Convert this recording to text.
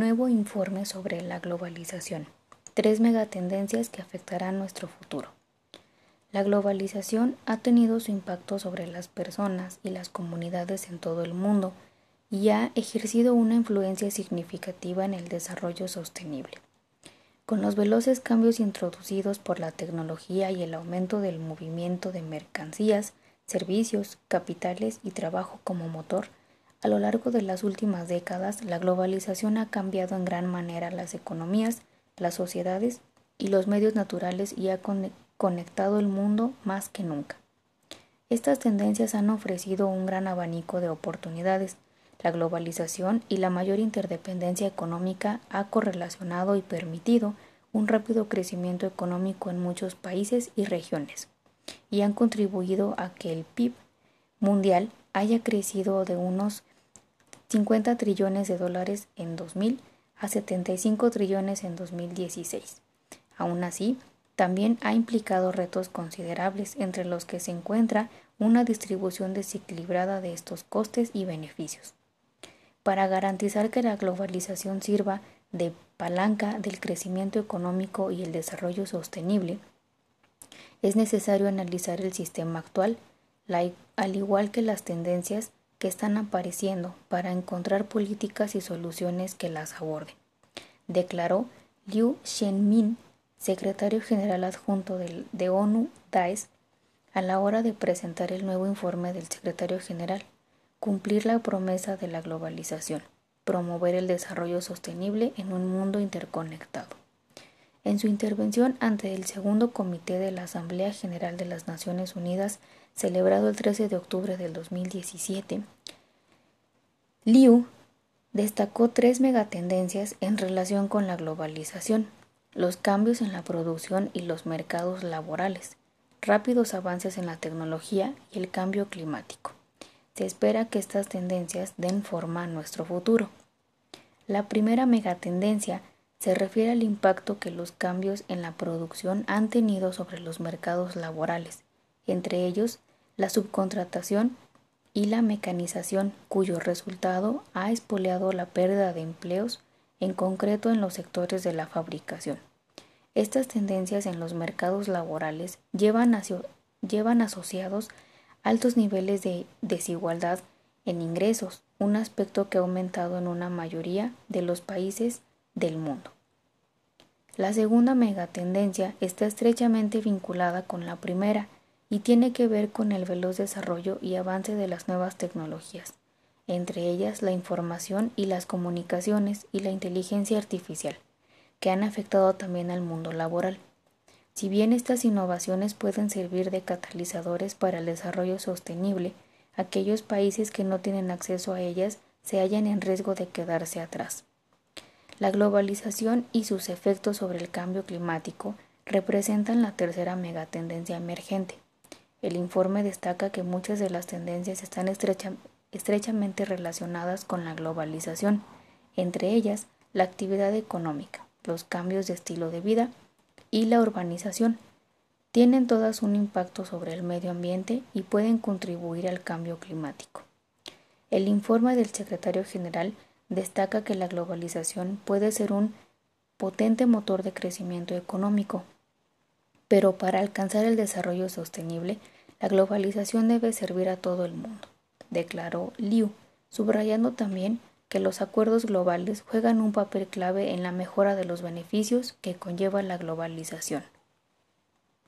Nuevo informe sobre la globalización. Tres megatendencias que afectarán nuestro futuro. La globalización ha tenido su impacto sobre las personas y las comunidades en todo el mundo y ha ejercido una influencia significativa en el desarrollo sostenible. Con los veloces cambios introducidos por la tecnología y el aumento del movimiento de mercancías, servicios, capitales y trabajo como motor, a lo largo de las últimas décadas, la globalización ha cambiado en gran manera las economías, las sociedades y los medios naturales y ha conectado el mundo más que nunca. Estas tendencias han ofrecido un gran abanico de oportunidades. La globalización y la mayor interdependencia económica ha correlacionado y permitido un rápido crecimiento económico en muchos países y regiones, y han contribuido a que el PIB mundial haya crecido de unos 50 trillones de dólares en 2000 a 75 trillones en 2016. Aún así, también ha implicado retos considerables entre los que se encuentra una distribución desequilibrada de estos costes y beneficios. Para garantizar que la globalización sirva de palanca del crecimiento económico y el desarrollo sostenible, es necesario analizar el sistema actual, al igual que las tendencias que están apareciendo para encontrar políticas y soluciones que las aborden, declaró Liu Shenmin, secretario general adjunto de ONU DAES, a la hora de presentar el nuevo informe del secretario general, cumplir la promesa de la globalización, promover el desarrollo sostenible en un mundo interconectado. En su intervención ante el segundo comité de la Asamblea General de las Naciones Unidas celebrado el 13 de octubre del 2017, Liu destacó tres megatendencias en relación con la globalización, los cambios en la producción y los mercados laborales, rápidos avances en la tecnología y el cambio climático. Se espera que estas tendencias den forma a nuestro futuro. La primera megatendencia se refiere al impacto que los cambios en la producción han tenido sobre los mercados laborales, entre ellos la subcontratación y la mecanización, cuyo resultado ha espoleado la pérdida de empleos, en concreto en los sectores de la fabricación. Estas tendencias en los mercados laborales llevan, asociados altos niveles de desigualdad en ingresos, un aspecto que ha aumentado en una mayoría de los países del mundo. La segunda megatendencia está estrechamente vinculada con la primera y tiene que ver con el veloz desarrollo y avance de las nuevas tecnologías, entre ellas la información y las comunicaciones y la inteligencia artificial, que han afectado también al mundo laboral. Si bien estas innovaciones pueden servir de catalizadores para el desarrollo sostenible, aquellos países que no tienen acceso a ellas se hallan en riesgo de quedarse atrás. La globalización y sus efectos sobre el cambio climático representan la tercera megatendencia emergente. El informe destaca que muchas de las tendencias están estrechamente relacionadas con la globalización, entre ellas la actividad económica, los cambios de estilo de vida y la urbanización. Tienen todas un impacto sobre el medio ambiente y pueden contribuir al cambio climático. El informe del secretario general destaca que la globalización puede ser un potente motor de crecimiento económico, pero para alcanzar el desarrollo sostenible, la globalización debe servir a todo el mundo, declaró Liu, subrayando también que los acuerdos globales juegan un papel clave en la mejora de los beneficios que conlleva la globalización.